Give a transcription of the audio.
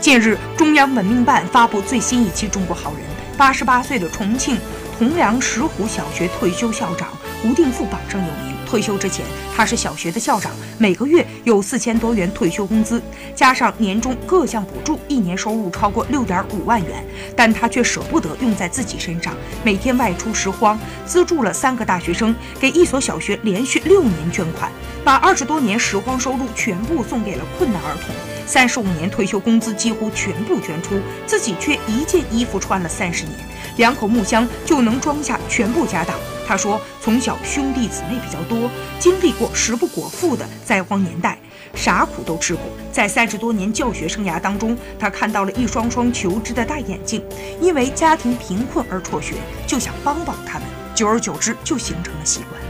近日，中央文明办发布最新一期《中国好人》，八十八岁的重庆铜梁石虎小学退休校长吴定富榜上有名。退休之前，他是小学的校长，每个月有四千多元退休工资，加上年终各项补助，一年收入超过六点五万元。但他却舍不得用在自己身上，每天外出拾荒，资助了三个大学生，给一所小学连续六年捐款，把二十多年拾荒收入全部送给了困难儿童。三十五年退休工资几乎全部捐出，自己却一件衣服穿了三十年，两口木箱就能装下全部家当。他说，从小兄弟姊妹比较多，经历过食不果腹的灾荒年代，啥苦都吃过。在三十多年教学生涯当中，他看到了一双双求知的大眼睛，因为家庭贫困而辍学，就想帮帮他们。久而久之，就形成了习惯。